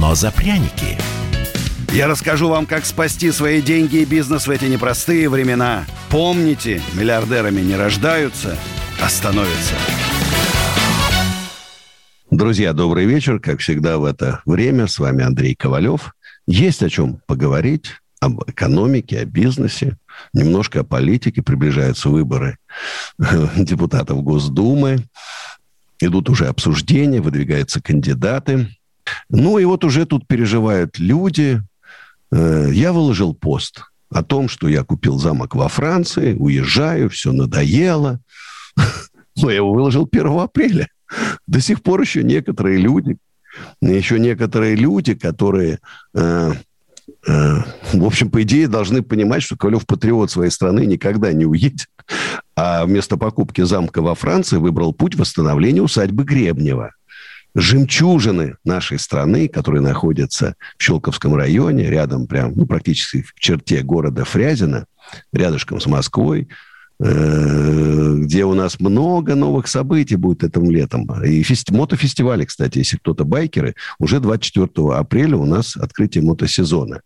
но за пряники. Я расскажу вам, как спасти свои деньги и бизнес в эти непростые времена. Помните, миллиардерами не рождаются, а становятся. Друзья, добрый вечер. Как всегда в это время с вами Андрей Ковалев. Есть о чем поговорить об экономике, о бизнесе, немножко о политике. Приближаются выборы депутатов Госдумы. Идут уже обсуждения, выдвигаются кандидаты. Ну и вот уже тут переживают люди. Э, Я выложил пост о том, что я купил замок во Франции, уезжаю, все надоело. Но я его выложил 1 апреля. До сих пор еще некоторые люди, еще некоторые люди, которые, э, э, в общем, по идее, должны понимать, что Ковалев патриот своей страны никогда не уедет. А вместо покупки замка во Франции выбрал путь восстановления усадьбы Гребнева жемчужины нашей страны, которые находятся в Щелковском районе, рядом прям, ну, практически в черте города Фрязино, рядышком с Москвой, где у нас много новых событий будет этим летом. И фести... мотофестивали, кстати, если кто-то байкеры, уже 24 апреля у нас открытие мотосезона.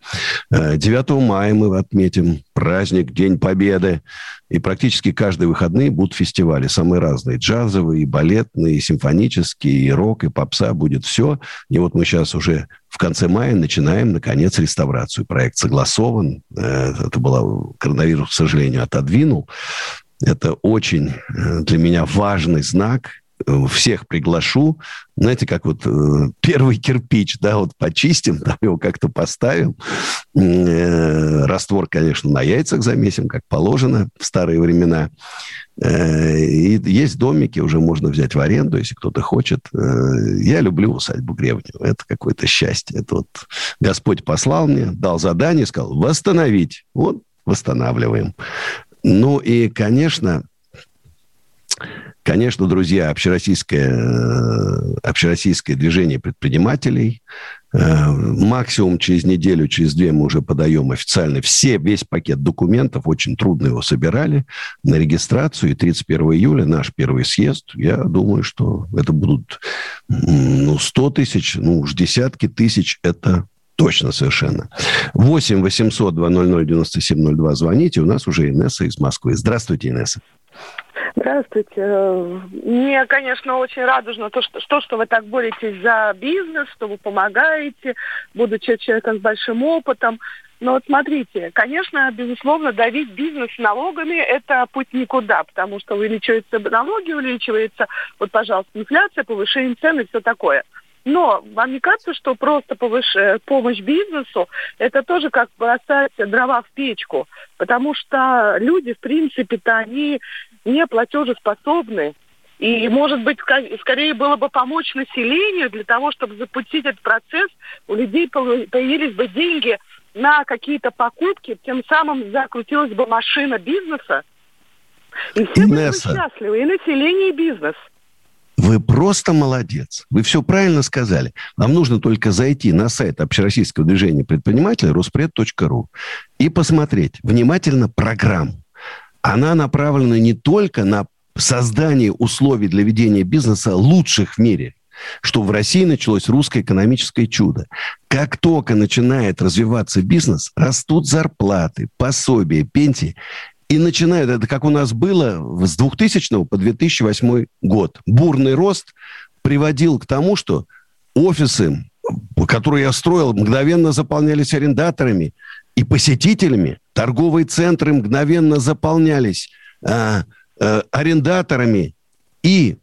Э, 9 мая мы отметим праздник День Победы. И практически каждые выходные будут фестивали. Самые разные. Джазовые, и балетные, и симфонические, и рок, и попса. Будет все. И вот мы сейчас уже в конце мая начинаем, наконец, реставрацию. Проект согласован. Э, Это было... Коронавирус, к сожалению, отодвинул. Это очень э, для меня важный знак всех приглашу. Знаете, как вот э, первый кирпич, да, вот почистим, там его как-то поставим. Э, раствор, конечно, на яйцах замесим, как положено в старые времена. Э, и есть домики, уже можно взять в аренду, если кто-то хочет. Э, я люблю усадьбу Гребнева. Это какое-то счастье. Это вот Господь послал мне, дал задание, сказал восстановить. Вот восстанавливаем. Ну и, конечно, Конечно, друзья, общероссийское, э, общероссийское движение предпринимателей. Э, максимум через неделю, через две мы уже подаем официально все, весь пакет документов. Очень трудно его собирали на регистрацию. И 31 июля наш первый съезд. Я думаю, что это будут ну, 100 тысяч, ну уж десятки тысяч. Это Точно совершенно. 8 800 200 9702 звоните. У нас уже Инесса из Москвы. Здравствуйте, Инесса. Здравствуйте. Мне, конечно, очень радужно то, что, то, что вы так боретесь за бизнес, что вы помогаете, будучи человеком с большим опытом. Но вот смотрите, конечно, безусловно, давить бизнес налогами – это путь никуда, потому что увеличиваются налоги, увеличивается, вот, пожалуйста, инфляция, повышение цен и все такое. Но вам не кажется, что просто повыш... помощь бизнесу – это тоже как бросать дрова в печку? Потому что люди, в принципе-то, они не платежеспособны. И, может быть, скорее было бы помочь населению для того, чтобы запустить этот процесс, у людей появились бы деньги на какие-то покупки, тем самым закрутилась бы машина бизнеса, и все были бы счастливы, и население, и бизнес. Вы просто молодец. Вы все правильно сказали. Вам нужно только зайти на сайт Общероссийского движения предпринимателей ruspred.ru и посмотреть внимательно программу. Она направлена не только на создание условий для ведения бизнеса лучших в мире, что в России началось русское экономическое чудо. Как только начинает развиваться бизнес, растут зарплаты, пособия, пенсии. И начинает, это как у нас было с 2000 по 2008 год. Бурный рост приводил к тому, что офисы, которые я строил, мгновенно заполнялись арендаторами и посетителями. Торговые центры мгновенно заполнялись э, э, арендаторами и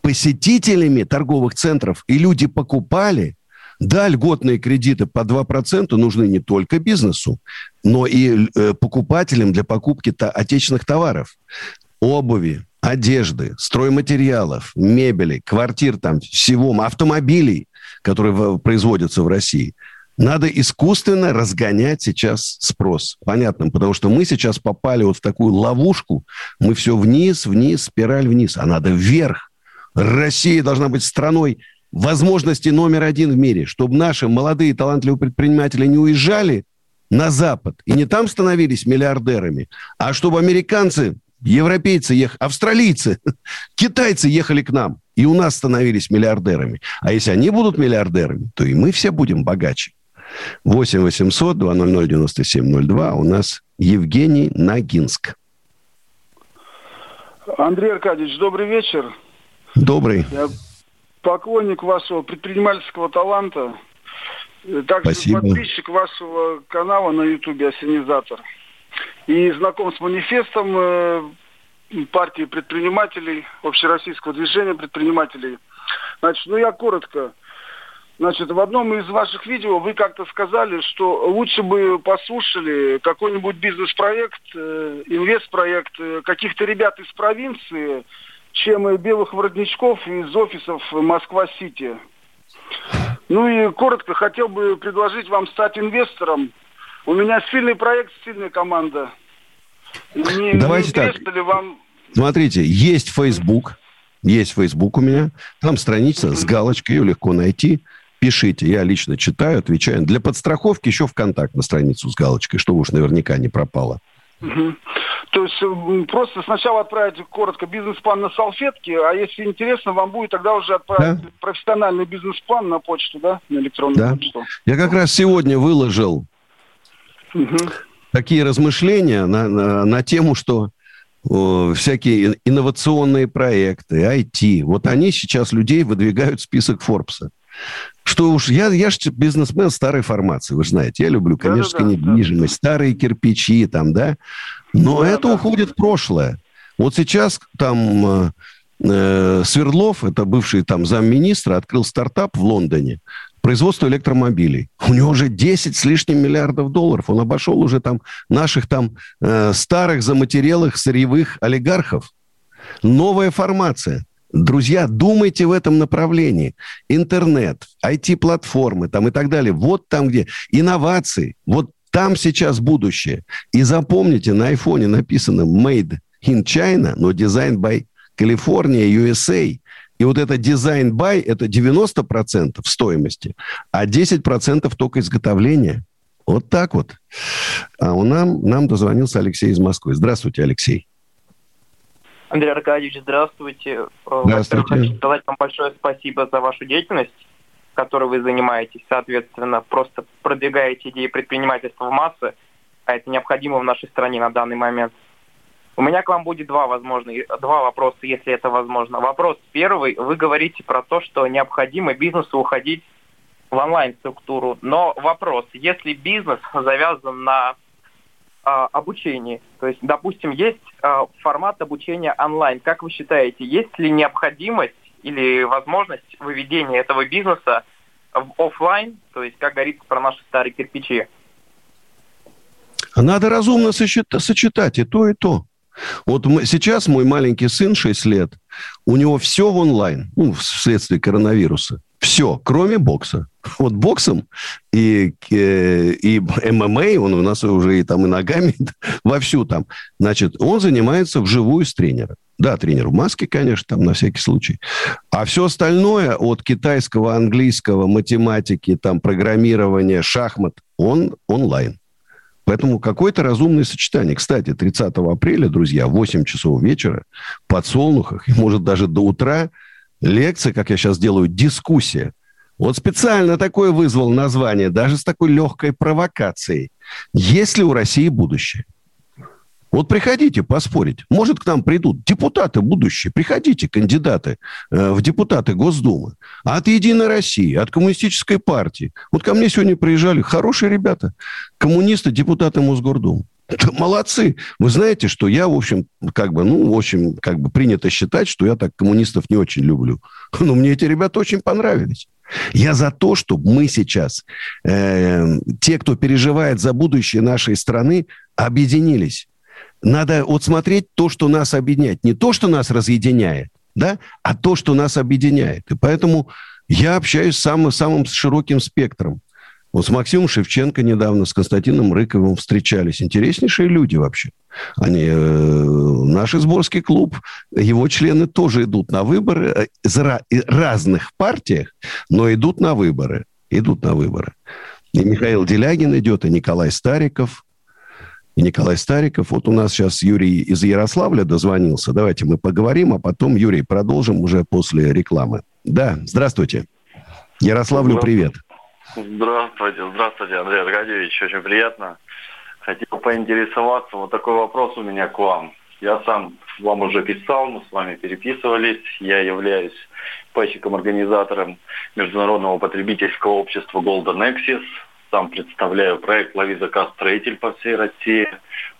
посетителями торговых центров. И люди покупали да, льготные кредиты по 2% нужны не только бизнесу, но и э, покупателям для покупки -то отечественных товаров. Обуви, одежды, стройматериалов, мебели, квартир там, всего, автомобилей, которые производятся в России. Надо искусственно разгонять сейчас спрос. Понятно, потому что мы сейчас попали вот в такую ловушку. Мы все вниз, вниз, спираль вниз. А надо вверх. Россия должна быть страной возможности номер один в мире, чтобы наши молодые талантливые предприниматели не уезжали на Запад и не там становились миллиардерами, а чтобы американцы, европейцы, ех... австралийцы, китайцы ехали к нам и у нас становились миллиардерами. А если они будут миллиардерами, то и мы все будем богаче. 8 800 200 9702. У нас Евгений Нагинск. Андрей Аркадьевич, добрый вечер. Добрый. Я поклонник вашего предпринимательского таланта. Также Спасибо. подписчик вашего канала на Ютубе «Осенизатор». И знаком с манифестом э, партии предпринимателей, общероссийского движения предпринимателей. Значит, ну я коротко. Значит, в одном из ваших видео вы как-то сказали, что лучше бы послушали какой-нибудь бизнес-проект, э, инвест-проект э, каких-то ребят из провинции, чем белых воротничков из офисов Москва-Сити. Ну и коротко хотел бы предложить вам стать инвестором. У меня сильный проект, сильная команда. Не, Давайте не так. Ли вам... Смотрите, есть Facebook, есть Facebook у меня. Там страница с галочкой, ее легко найти. Пишите, я лично читаю, отвечаю. Для подстраховки еще ВКонтакт на страницу с галочкой, чтобы уж наверняка не пропало. Угу. То есть просто сначала отправить коротко бизнес-план на салфетке, а если интересно вам будет, тогда уже отправить да? профессиональный бизнес-план на почту, да, на электронную да. почту. Я как раз сегодня выложил угу. такие размышления на, на, на тему, что о, всякие инновационные проекты, IT, вот они сейчас людей выдвигают в список Форбса что уж я, я же бизнесмен старой формации, вы же знаете, я люблю коммерческую да, да, недвижимость, да, старые кирпичи там, да, но да, это да. уходит в прошлое. Вот сейчас там э, э, Свердлов, это бывший там замминистра, открыл стартап в Лондоне, производство электромобилей. У него уже 10 с лишним миллиардов долларов. Он обошел уже там наших там э, старых заматерелых сырьевых олигархов. Новая формация. Друзья, думайте в этом направлении. Интернет, IT-платформы там и так далее. Вот там, где инновации. Вот там сейчас будущее. И запомните, на айфоне написано «Made in China», но «Designed by California, USA». И вот это дизайн by это 90% стоимости, а 10% только изготовления. Вот так вот. А у нам, нам дозвонился Алексей из Москвы. Здравствуйте, Алексей. Андрей Аркадьевич, здравствуйте. Э, здравствуйте. Хочу сказать вам большое спасибо за вашу деятельность, которой вы занимаетесь. Соответственно, просто продвигаете идеи предпринимательства в массы, а это необходимо в нашей стране на данный момент. У меня к вам будет два, возможно, два вопроса, если это возможно. Вопрос первый. Вы говорите про то, что необходимо бизнесу уходить в онлайн-структуру. Но вопрос, если бизнес завязан на а, обучении. То есть, допустим, есть а, формат обучения онлайн. Как вы считаете, есть ли необходимость или возможность выведения этого бизнеса в офлайн, то есть, как говорится про наши старые кирпичи? Надо разумно сочетать и то, и то. Вот мы, сейчас мой маленький сын, 6 лет, у него все в онлайн, ну, вследствие коронавируса. Все, кроме бокса. Вот боксом и, э, и ММА, он у нас уже и там и ногами вовсю там. Значит, он занимается вживую с тренером. Да, тренер в маске, конечно, там на всякий случай. А все остальное от китайского, английского, математики, там, программирования, шахмат, он онлайн. Поэтому какое-то разумное сочетание. Кстати, 30 апреля, друзья, в 8 часов вечера под Солнухах, и может даже до утра, лекция, как я сейчас делаю, дискуссия. Вот специально такое вызвал название, даже с такой легкой провокацией. Есть ли у России будущее? Вот приходите поспорить. Может, к нам придут депутаты будущие. Приходите, кандидаты э, в депутаты Госдумы. От «Единой России», от Коммунистической партии. Вот ко мне сегодня приезжали хорошие ребята. Коммунисты, депутаты Мосгордумы. Молодцы. Вы знаете, что я, в общем, как бы, ну, в общем, как бы принято считать, что я так коммунистов не очень люблю. Но мне эти ребята очень понравились. Я за то, чтобы мы сейчас, э, те, кто переживает за будущее нашей страны, объединились надо вот смотреть то, что нас объединяет. Не то, что нас разъединяет, да, а то, что нас объединяет. И поэтому я общаюсь с самым, самым широким спектром. Вот с Максимом Шевченко недавно, с Константином Рыковым встречались. Интереснейшие люди вообще. Они, э, наш изборский клуб, его члены тоже идут на выборы э, из разных партиях, но идут на выборы. Идут на выборы. И Михаил Делягин идет, и Николай Стариков. И Николай Стариков. Вот у нас сейчас Юрий из Ярославля дозвонился. Давайте мы поговорим, а потом, Юрий, продолжим уже после рекламы. Да, здравствуйте. Ярославлю привет. Здравствуйте, здравствуйте, Андрей Аркадьевич. Очень приятно. Хотел поинтересоваться, вот такой вопрос у меня к вам. Я сам вам уже писал, мы с вами переписывались. Я являюсь пайщиком-организатором Международного потребительского общества Golden Nexus. Сам представляю проект «Лови заказ строитель» по всей России.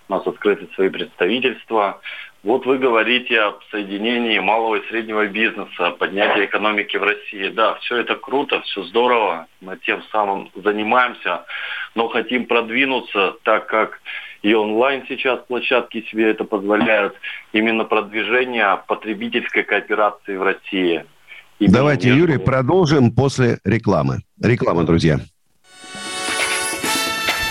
У нас открыты свои представительства. Вот вы говорите об соединении малого и среднего бизнеса, о поднятии экономики в России. Да, все это круто, все здорово, мы тем самым занимаемся, но хотим продвинуться, так как и онлайн сейчас площадки себе это позволяют, именно продвижение потребительской кооперации в России. Именно Давайте. Юрий, продолжим после рекламы. Реклама, друзья.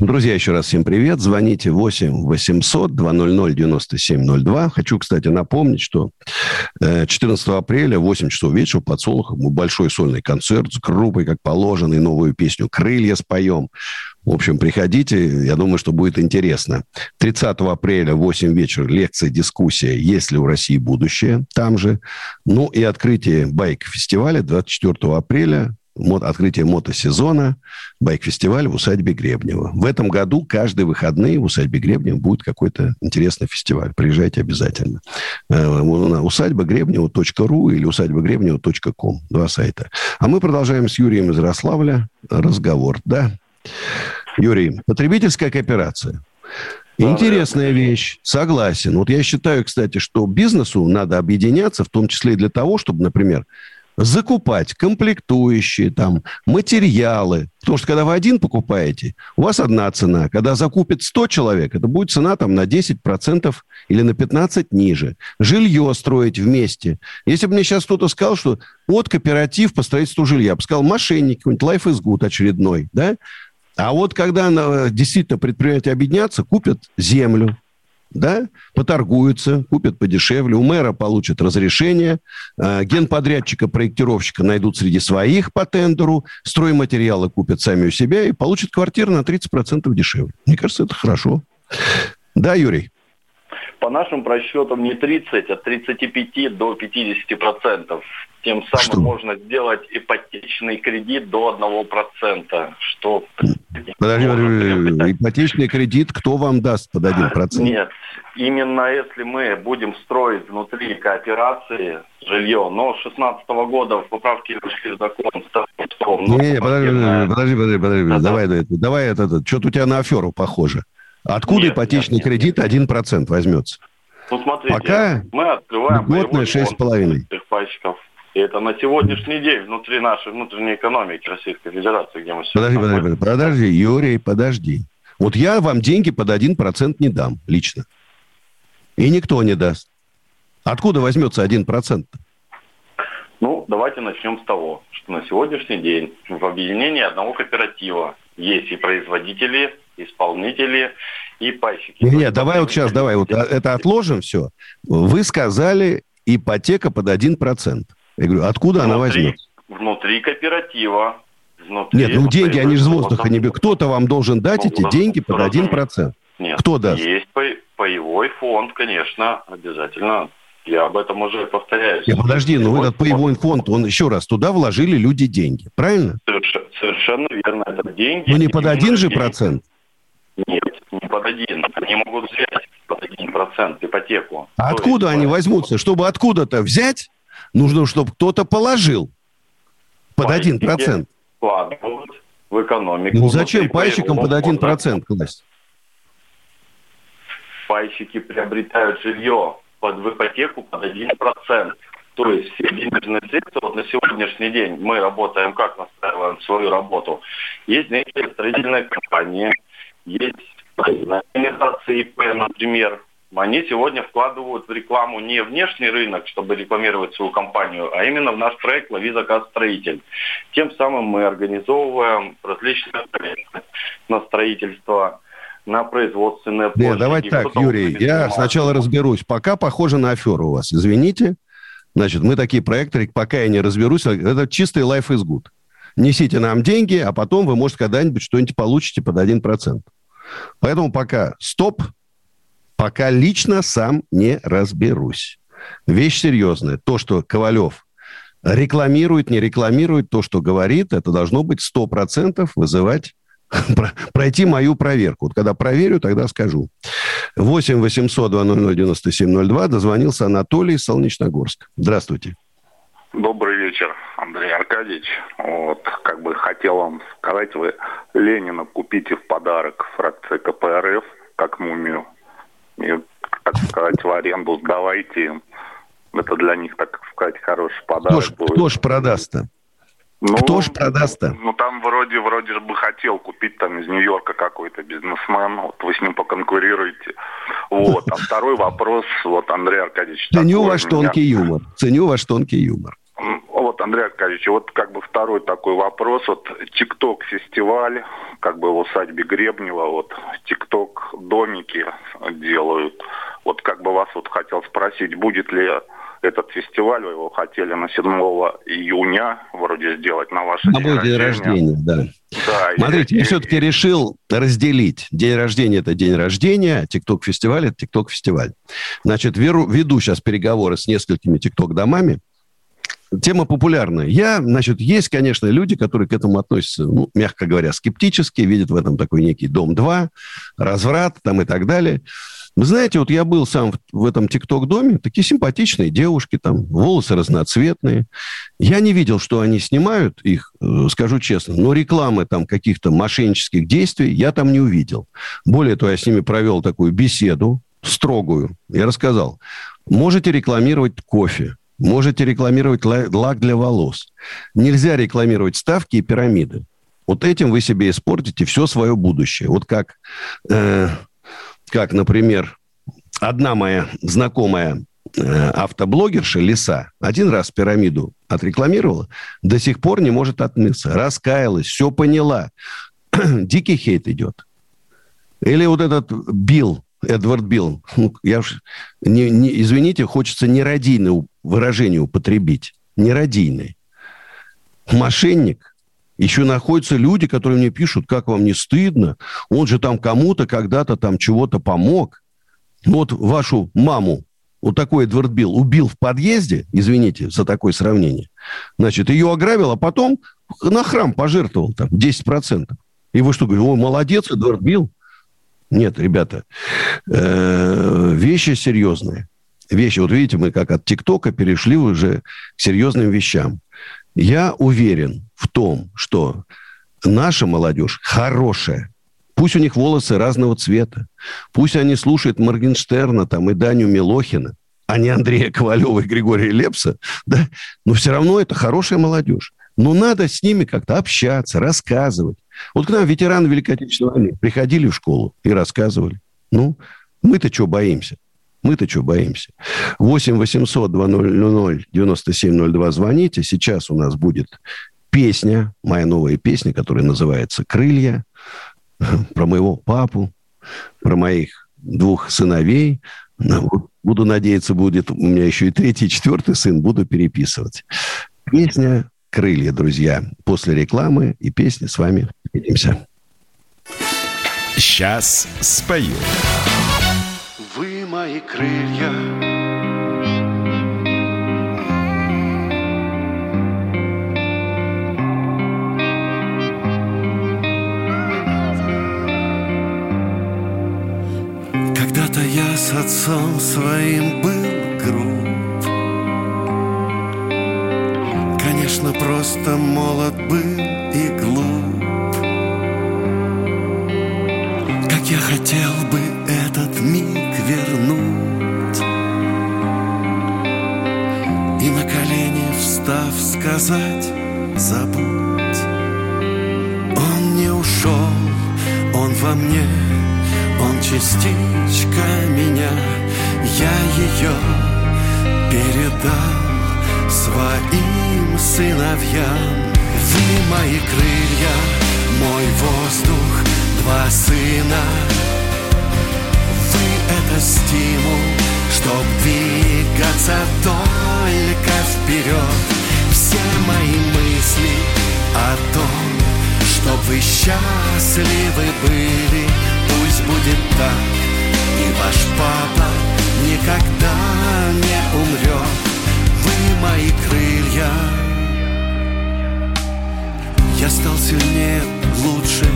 Друзья, еще раз всем привет. Звоните 8 800 200 9702. Хочу, кстати, напомнить, что 14 э, апреля в 8 часов вечера под Солохом большой сольный концерт с группой, как положено, и новую песню «Крылья» споем. В общем, приходите, я думаю, что будет интересно. 30 апреля в 8 вечера лекция, дискуссия «Есть ли у России будущее?» там же. Ну и открытие байк-фестиваля 24 апреля открытие мотосезона, байк-фестиваль в усадьбе Гребнева. В этом году каждые выходные в усадьбе Гребнева будет какой-то интересный фестиваль. Приезжайте обязательно. Э, усадьба Гребнева.ру или усадьба Гребнева.ком. Два сайта. А мы продолжаем с Юрием из Ярославля разговор. Да? Юрий, потребительская кооперация. Интересная вещь, согласен. Вот я считаю, кстати, что бизнесу надо объединяться, в том числе и для того, чтобы, например, закупать комплектующие, там, материалы. Потому что когда вы один покупаете, у вас одна цена. Когда закупит 100 человек, это будет цена там на 10% или на 15% ниже. Жилье строить вместе. Если бы мне сейчас кто-то сказал, что вот кооператив по строительству жилья, я бы сказал, мошенник какой-нибудь, Life is Good очередной, да? А вот когда действительно предприятия объединятся, купят землю, да, поторгуются, купят подешевле, у мэра получат разрешение, э, генподрядчика, проектировщика найдут среди своих по тендеру, стройматериалы купят сами у себя и получат квартиру на 30% дешевле. Мне кажется, это хорошо. Да, Юрий? По нашим просчетам не 30, а 35 до 50 процентов. Тем самым что? можно сделать ипотечный кредит до 1%, что... Подожди, ипотечный кредит кто вам даст под 1%? Нет, именно если мы будем строить внутри кооперации жилье, но с 16 года в поправке вышли закон... Не, не, подожди, подожди, подожди, подожди, да, давай, давай, давай это, это, что-то у тебя на аферу похоже. Откуда нет, ипотечный нет, кредит 1% возьмется? Ну, смотрите, Пока мы открываем... Льготная 6,5. И это на сегодняшний день внутри нашей внутренней экономики Российской Федерации, где мы подожди, подожди, подожди, Юрий, подожди. Вот я вам деньги под 1% не дам лично. И никто не даст. Откуда возьмется 1%? Ну, давайте начнем с того, что на сегодняшний день в объединении одного кооператива есть и производители, исполнители, и пайщики. Нет, нет давай вот сейчас, давай, вот это отложим все. Вы сказали ипотека под 1%. Я говорю, откуда внутри, она возьмет? Внутри кооператива внутри... Нет, ну деньги, они же с воздуха не берут. Кто-то вам должен дать Ну, эти да, деньги под разумеется. 1%. Нет, Кто даст? Есть пай- паевой фонд, конечно, обязательно. Я об этом уже повторяюсь. Не, подожди, ну этот паевой фонд, он еще раз, туда вложили люди деньги, правильно? Соверш- Совершенно верно, это деньги. Ну не под один же процент. Нет, не под один. Они могут взять под один процент ипотеку. А откуда есть, они возьмутся? Чтобы откуда-то взять, нужно, чтобы кто-то положил под Пайщики 1%. вкладывают в экономику. Ну зачем пайщикам под фонда. 1% класть? Пайщики приобретают жилье под в ипотеку под 1%. То есть все денежные средства, вот на сегодняшний день мы работаем, как настраиваем свою работу. Есть некие строительные компании, есть организации ИП, например. Они сегодня вкладывают в рекламу не внешний рынок, чтобы рекламировать свою компанию, а именно в наш проект «Лови заказ строитель». Тем самым мы организовываем различные проекты на строительство, на производственные Нет, площади. давайте так, Юрий, я бумагу. сначала разберусь. Пока похоже на аферу у вас. Извините. Значит, мы такие проекты, пока я не разберусь, это чистый life is good. Несите нам деньги, а потом вы, может, когда-нибудь что-нибудь получите под 1%. Поэтому пока стоп, пока лично сам не разберусь. Вещь серьезная. То, что Ковалев рекламирует, не рекламирует, то, что говорит, это должно быть 100% вызывать про- пройти мою проверку. Вот когда проверю, тогда скажу. 8 800 200 9702 дозвонился Анатолий Солнечногорск. Здравствуйте. Добрый вечер, Андрей Аркадьевич. Вот, как бы хотел вам сказать, вы Ленина купите в подарок фракции КПРФ, как мумию. И, так сказать, в аренду сдавайте им. Это для них, так сказать, хороший Кто подарок ж, будет. кто ж продаст-то? Ну, Кто ж продаст-то? Ну, там вроде, вроде же бы хотел купить там из Нью-Йорка какой-то бизнесмен. Вот вы с ним поконкурируете. Вот. А второй вопрос, вот, Андрей Аркадьевич. Ценю такой ваш меня. тонкий юмор. Ценю ваш тонкий юмор. Вот, Андрей Аркадьевич, вот как бы второй такой вопрос. Вот ТикТок фестиваль, как бы в усадьбе Гребнева, вот ТикТок домики делают. Вот как бы вас вот хотел спросить, будет ли этот фестиваль, вы его хотели на 7 июня вроде сделать на ваше На день день рождения, да. Да, и- Смотрите, я и- все-таки решил разделить. День рождения – это день рождения, ТикТок-фестиваль – это ТикТок-фестиваль. Значит, веру- веду сейчас переговоры с несколькими ТикТок-домами. Тема популярная. Я, значит, есть, конечно, люди, которые к этому относятся, ну, мягко говоря, скептически, видят в этом такой некий Дом-2, разврат там и так далее. Вы знаете, вот я был сам в, в этом ТикТок-доме, такие симпатичные девушки, там, волосы разноцветные. Я не видел, что они снимают их, э, скажу честно, но рекламы там каких-то мошеннических действий я там не увидел. Более того, я с ними провел такую беседу строгую. Я рассказал, можете рекламировать кофе, можете рекламировать ла- лак для волос. Нельзя рекламировать ставки и пирамиды. Вот этим вы себе испортите все свое будущее. Вот как, э, как например, одна моя знакомая э, автоблогерша Лиса один раз пирамиду отрекламировала, до сих пор не может отмыться. Раскаялась, все поняла. Дикий хейт идет. Или вот этот Билл, Эдвард Билл, ну, я уж, не, не- извините, хочется нерадийное у- выражение употребить. Нерадийный. Мошенник. Еще находятся люди, которые мне пишут, как вам не стыдно. Он же там кому-то когда-то там чего-то помог. Вот вашу маму, вот такой Эдвард Билл, убил в подъезде, извините за такое сравнение. Значит, ее ограбил, а потом на храм пожертвовал там 10%. И вы что, говорите, о, молодец, Эдвард Билл? Нет, ребята, э, вещи серьезные. Вещи, вот видите, мы как от ТикТока перешли уже к серьезным вещам. Я уверен в том, что наша молодежь хорошая. Пусть у них волосы разного цвета. Пусть они слушают Моргенштерна там, и Даню Милохина, а не Андрея Ковалева и Григория Лепса. Да? Но все равно это хорошая молодежь. Но надо с ними как-то общаться, рассказывать. Вот к нам ветераны Великой Отечественной войны приходили в школу и рассказывали. Ну, мы-то что боимся? Мы-то что боимся? 8 800 200 9702 звоните. Сейчас у нас будет песня, моя новая песня, которая называется «Крылья», про моего папу, про моих двух сыновей. Ну, Буду надеяться, будет у меня еще и третий, и четвертый сын, буду переписывать. Песня крылья, друзья. После рекламы и песни с вами увидимся. Сейчас спою. Мои крылья, Когда-то я с отцом своим был груб. Конечно, просто молод был и глуп. Как я хотел бы сказать забудь Он не ушел, он во мне он частичка меня, я ее передал своим сыновьям. Вы мои крылья, мой воздух, два сына. Вы это стимул, чтоб двигаться только вперед. Все мои мысли о том, чтоб вы счастливы были, пусть будет так И ваш папа никогда не умрет. Вы мои крылья. Я стал сильнее, лучше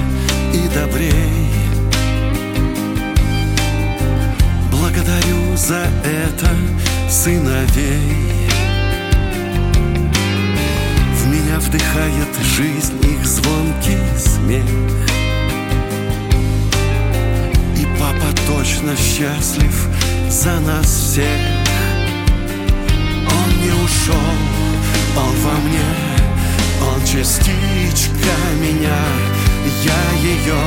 и добрей Благодарю за это сыновей меня вдыхает жизнь их звонкий смех. Папа точно счастлив за нас всех. Он не ушел, он во мне Он частичка меня. Я ее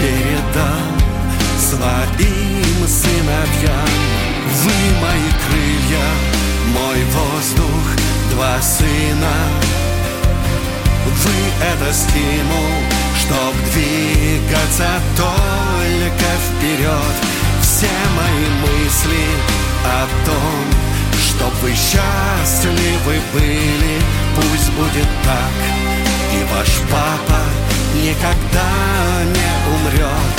передал своим сыновьям. Вы мои крылья, мой воздух, два сына. Вы это стимул Чтоб двигаться только вперед. Все мои мысли о том Чтоб вы счастливы были Пусть будет так. И ваш папа никогда не умрет.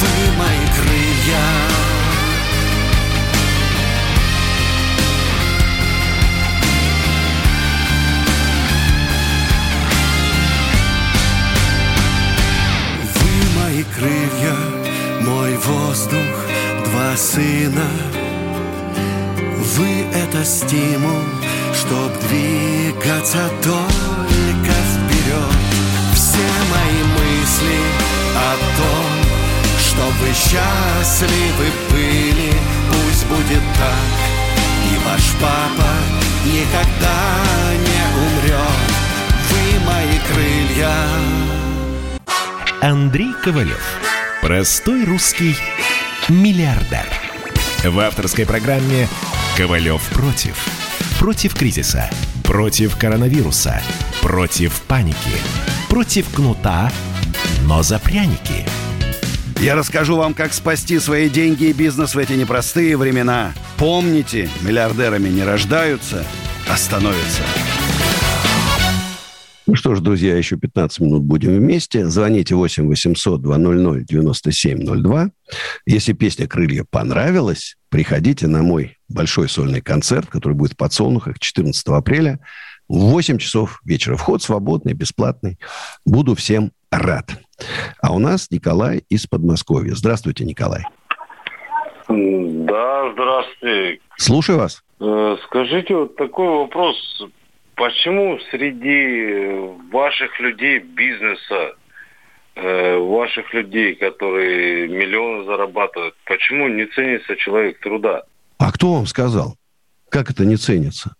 Вы мои крылья, стимул, чтоб двигаться только вперед. Все мои мысли о том, чтоб вы счастливы были, пусть будет так. И ваш папа никогда не умрет. Вы мои крылья. Андрей Ковалев. Простой русский миллиардер. В авторской программе «Ковалев против». Против кризиса, против коронавируса, против паники, против кнута, но за пряники. Я расскажу вам, как спасти свои деньги и бизнес в эти непростые времена. Помните, миллиардерами не рождаются, а становятся. Ну что ж, друзья, еще 15 минут будем вместе. Звоните 8 800 200 9702. Если песня «Крылья» понравилась, приходите на мой большой сольный концерт, который будет в Подсолнухах 14 апреля в 8 часов вечера. Вход свободный, бесплатный. Буду всем рад. А у нас Николай из Подмосковья. Здравствуйте, Николай. Да, здравствуйте. Слушаю вас. Э, скажите, вот такой вопрос. Почему среди ваших людей бизнеса, э, ваших людей, которые миллионы зарабатывают, почему не ценится человек труда? А кто вам сказал? Как это не ценится?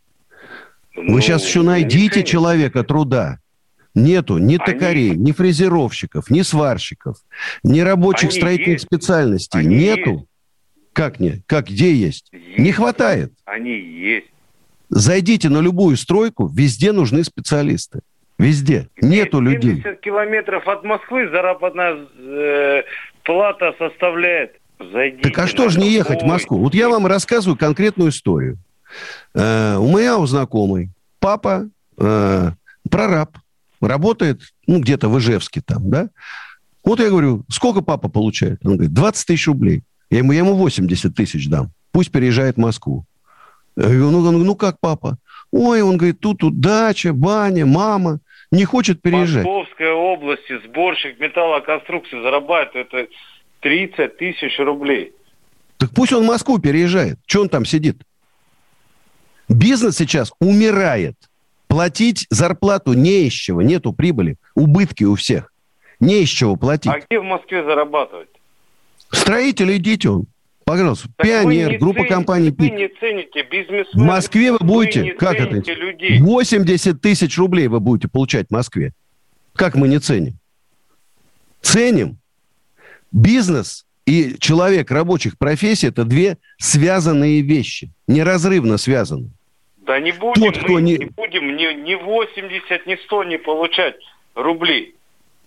Ну, Вы сейчас еще найдите человека труда. Нету ни они... токарей, ни фрезеровщиков, ни сварщиков, ни рабочих они строительных есть. специальностей. Они Нету. Есть. Как не? Как где есть? есть? Не хватает. Они есть. Зайдите на любую стройку, везде нужны специалисты. Везде. Нету 70 людей. 70 километров от Москвы заработная э, плата составляет. Зайдите так а что же не ехать в Москву? Вот я вам рассказываю конкретную историю. Э, у меня у знакомой папа э, прораб, работает, ну, где-то в Ижевске там, да? Вот я говорю, сколько папа получает? Он говорит, 20 тысяч рублей. Я ему, я ему 80 тысяч дам. Пусть переезжает в Москву. Я говорю, ну, ну как папа? Ой, он говорит, тут, тут дача, баня, мама. Не хочет переезжать. Московской области сборщик металлоконструкций зарабатывает это 30 тысяч рублей. Так пусть он в Москву переезжает. Что он там сидит? Бизнес сейчас умирает. Платить зарплату не из чего, нету прибыли. Убытки у всех. Не из чего платить. А где в Москве зарабатывать? Строитель идите он. Пожалуйста, так Пионер, группа цените, компаний ПИК. Вы не цените бизнесменов. В Москве вы будете, вы как это? Людей. 80 тысяч рублей вы будете получать в Москве. Как мы не ценим? Ценим. Бизнес и человек рабочих профессий – это две связанные вещи. Неразрывно связаны. Да не будем, Тот, кто мы не... не будем ни, ни 80, ни 100 не получать рублей.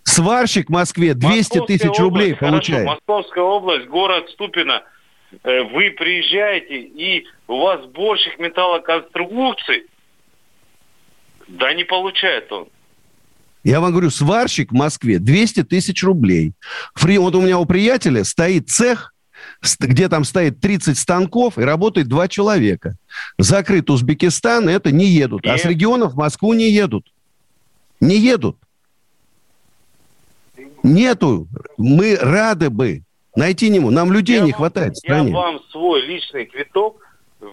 Сварщик в Москве 200 тысяч рублей хорошо, получает. Московская область, город Ступино. Э, вы приезжаете, и у вас больших металлоконструкций, да не получает он. Я вам говорю, сварщик в Москве 200 тысяч рублей. Фри, вот у меня у приятеля стоит цех, где там стоит 30 станков и работает два человека. Закрыт Узбекистан, это не едут. Нет. А с регионов в Москву не едут. Не едут. Нету. Мы рады бы найти нему. Нам людей я не вам, хватает в стране. Я вам свой личный квиток,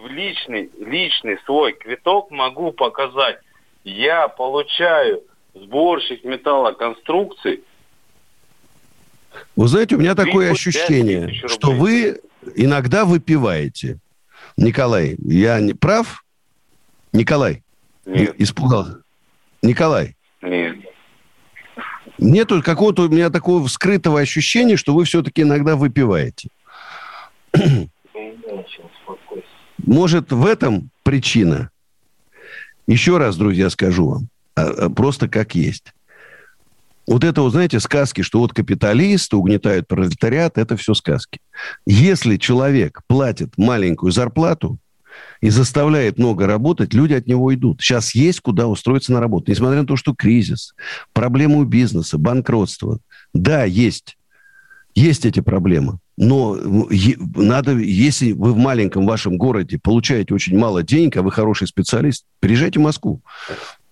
личный, личный свой квиток могу показать. Я получаю сборщик металлоконструкций. Вы знаете, у меня такое ощущение, что вы иногда выпиваете. Николай, я не прав? Николай? Нет. Испугался. Николай? Нет. Нету какого-то у меня такого скрытого ощущения, что вы все-таки иногда выпиваете. Может, в этом причина? Еще раз, друзья, скажу вам. А, а, просто как есть. Вот это, вот, знаете, сказки, что вот капиталисты угнетают пролетариат, это все сказки. Если человек платит маленькую зарплату и заставляет много работать, люди от него идут. Сейчас есть куда устроиться на работу. Несмотря на то, что кризис, проблемы у бизнеса, банкротство. Да, есть. Есть эти проблемы. Но надо, если вы в маленьком вашем городе получаете очень мало денег, а вы хороший специалист, приезжайте в Москву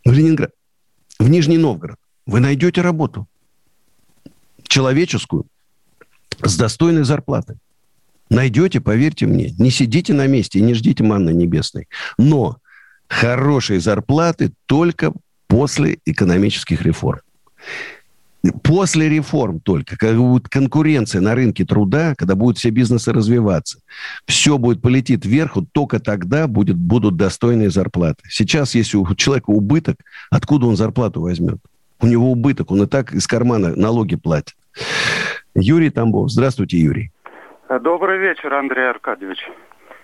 в Ленинград, в Нижний Новгород, вы найдете работу человеческую с достойной зарплатой. Найдете, поверьте мне. Не сидите на месте и не ждите манны небесной. Но хорошие зарплаты только после экономических реформ. После реформ только, когда будет конкуренция на рынке труда, когда будут все бизнесы развиваться, все будет полетит вверх, вот только тогда будет, будут достойные зарплаты. Сейчас, если у человека убыток, откуда он зарплату возьмет? У него убыток, он и так из кармана налоги платит. Юрий Тамбов. Здравствуйте, Юрий. Добрый вечер, Андрей Аркадьевич.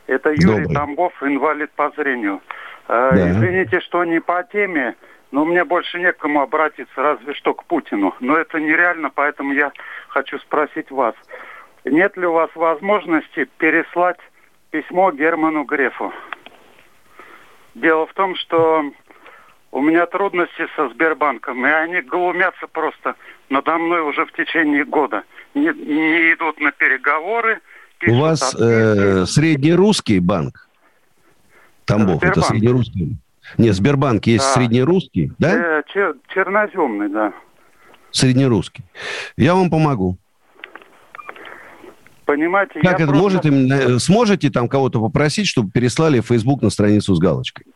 Это Юрий Добрый. Тамбов, инвалид по зрению. Э, да. Извините, что не по теме. Но мне больше некому обратиться, разве что к Путину. Но это нереально, поэтому я хочу спросить вас. Нет ли у вас возможности переслать письмо Герману Грефу? Дело в том, что у меня трудности со Сбербанком, и они глумятся просто надо мной уже в течение года. Не, не идут на переговоры. У вас э, среднерусский банк? Тамбов, Сбербанк. это среднерусский. Нет, Сбербанк есть да. среднерусский, да? Э, чер- черноземный, да. Среднерусский. Я вам помогу. Понимаете, как это просто... можете, сможете там кого-то попросить, чтобы переслали в Facebook на страницу с галочкой?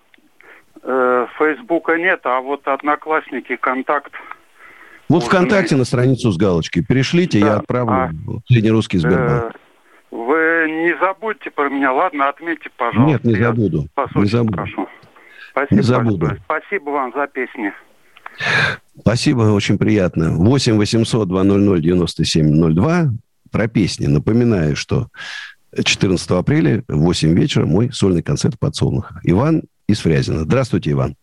Э, Фейсбука нет, а вот Одноклассники, Контакт. Вот ВКонтакте на страницу с галочкой. Перешлите, да. я отправлю а, среднерусский Сбербанк. Э, вы не забудьте про меня, ладно, отметьте, пожалуйста. Нет, не забуду. Я, не забуду. Прошу. Спасибо, не забуду. Спасибо вам за песни. Спасибо, очень приятно. 8 800 200 9702 про песни. Напоминаю, что 14 апреля в 8 вечера мой сольный концерт в подсолнухах. Иван из Фрязина. Здравствуйте, Иван.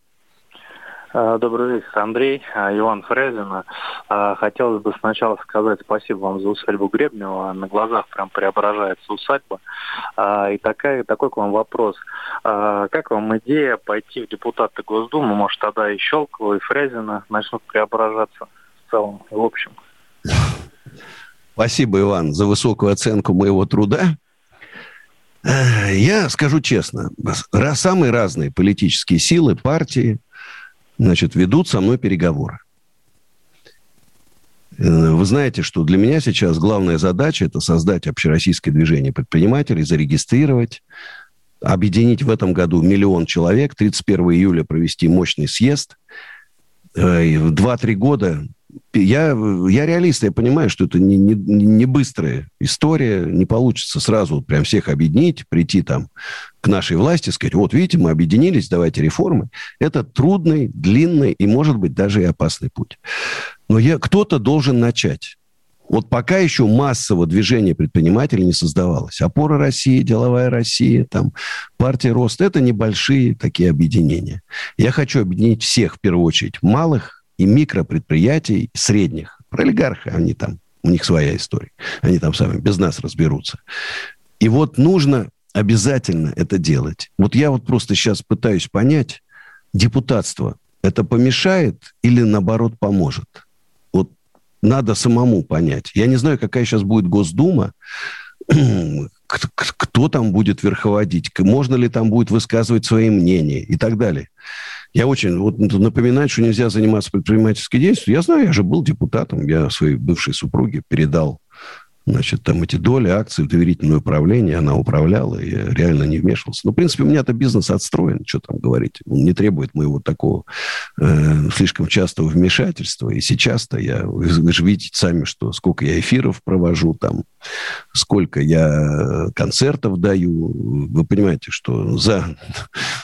А, добрый вечер, Андрей, а, Иван Фрезин. А, хотелось бы сначала сказать спасибо вам за усадьбу Гребнева. На глазах прям преображается усадьба. И такая, такой к вам вопрос. Как вам идея пойти в депутаты Госдумы? Может, тогда и Щелкова, и Фрезина начнут преображаться в целом, в общем? Спасибо, Иван, за высокую оценку моего труда. Я скажу честно, самые разные политические силы, партии, значит, ведут со мной переговоры. Э, вы знаете, что для меня сейчас главная задача – это создать общероссийское движение предпринимателей, зарегистрировать, объединить в этом году миллион человек, 31 июля провести мощный съезд. Э, в 2-3 года я, я реалист, я понимаю, что это не, не, не быстрая история, не получится сразу прям всех объединить, прийти там к нашей власти, сказать, вот видите, мы объединились, давайте реформы. Это трудный, длинный и, может быть, даже и опасный путь. Но я, кто-то должен начать. Вот пока еще массового движения предпринимателей не создавалось. Опора России, Деловая Россия, там, партия Рост – это небольшие такие объединения. Я хочу объединить всех, в первую очередь, малых, и микропредприятий средних. Про олигарха они там, у них своя история. Они там сами без нас разберутся. И вот нужно обязательно это делать. Вот я вот просто сейчас пытаюсь понять, депутатство это помешает или наоборот поможет? Вот надо самому понять. Я не знаю, какая сейчас будет Госдума, кто там будет верховодить, можно ли там будет высказывать свои мнения и так далее. Я очень вот напоминать, что нельзя заниматься предпринимательской деятельностью. Я знаю, я же был депутатом, я своей бывшей супруге передал значит, там эти доли, акции, доверительное управление, она управляла, и реально не вмешивался. Но, в принципе, у меня-то бизнес отстроен, что там говорить. Он не требует моего такого э, слишком частого вмешательства. И сейчас-то я, вы же видите сами, что сколько я эфиров провожу там, сколько я концертов даю. Вы понимаете, что за,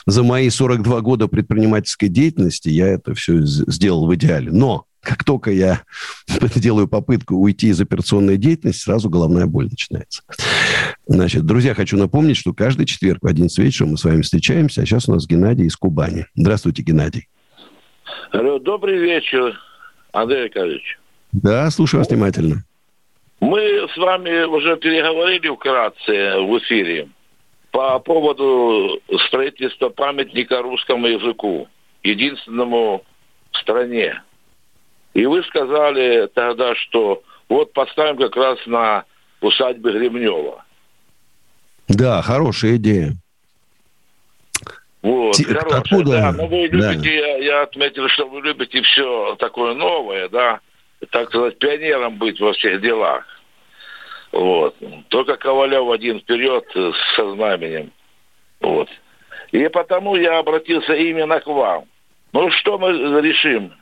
за мои 42 года предпринимательской деятельности я это все сделал в идеале. Но как только я делаю попытку уйти из операционной деятельности, сразу головная боль начинается. Значит, друзья, хочу напомнить, что каждый четверг в 11 вечера мы с вами встречаемся. А сейчас у нас Геннадий из Кубани. Здравствуйте, Геннадий. Добрый вечер, Андрей Аркадьевич. Да, слушаю вас внимательно. Мы с вами уже переговорили вкратце в эфире по поводу строительства памятника русскому языку, единственному в стране. И вы сказали тогда, что вот поставим как раз на усадьбе Гремнева. Да, хорошая идея. Вот, Т- хорошая, откуда? да. Но вы любите, да. я, я отметил, что вы любите все такое новое, да, так сказать, пионером быть во всех делах. Вот. Только Ковалев один вперед со знаменем. Вот. И потому я обратился именно к вам. Ну, что мы решим?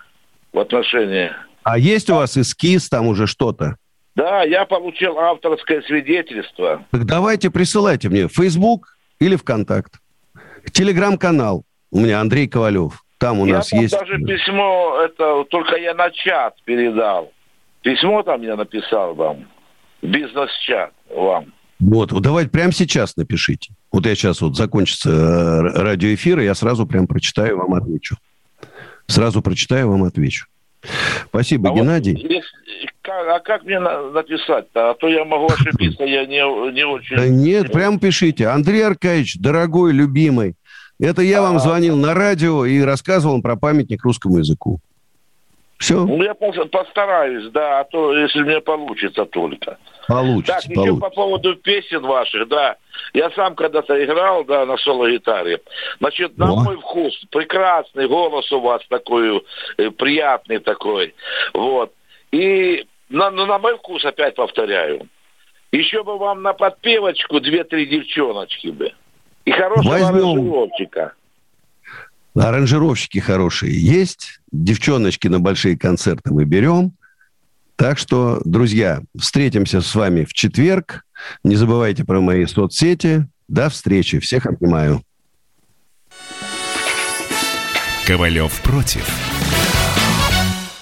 В отношении... А есть у вас эскиз там уже что-то? Да, я получил авторское свидетельство. Так давайте присылайте мне в Facebook или ВКонтакт. Телеграм-канал. У меня Андрей Ковалев. Там у я нас есть... даже письмо, это только я на чат передал. Письмо там я написал вам. Бизнес-чат вам. Вот, вот давайте прямо сейчас напишите. Вот я сейчас вот закончится э, радиоэфир, и я сразу прям прочитаю, вам отвечу. Сразу прочитаю, вам отвечу. Спасибо, а Геннадий. Вот, а как мне написать-то? А то я могу ошибиться, я не, не очень... Да нет, прям пишите. Андрей Аркадьевич, дорогой, любимый, это я вам а. звонил на радио и рассказывал про памятник русскому языку. Все. Ну, я постараюсь, да, а то, если мне получится только. Получится, Так, получится. еще по поводу песен ваших, да. Я сам когда-то играл, да, на соло-гитаре. Значит, на О. мой вкус, прекрасный голос у вас такой, э, приятный такой. Вот. И на, ну, на мой вкус, опять повторяю, еще бы вам на подпевочку две-три девчоночки бы. И хорошего Возьмем. аранжировщика. Аранжировщики хорошие есть. Девчоночки на большие концерты мы берем. Так что, друзья, встретимся с вами в четверг. Не забывайте про мои соцсети. До встречи. Всех обнимаю. Ковалев против.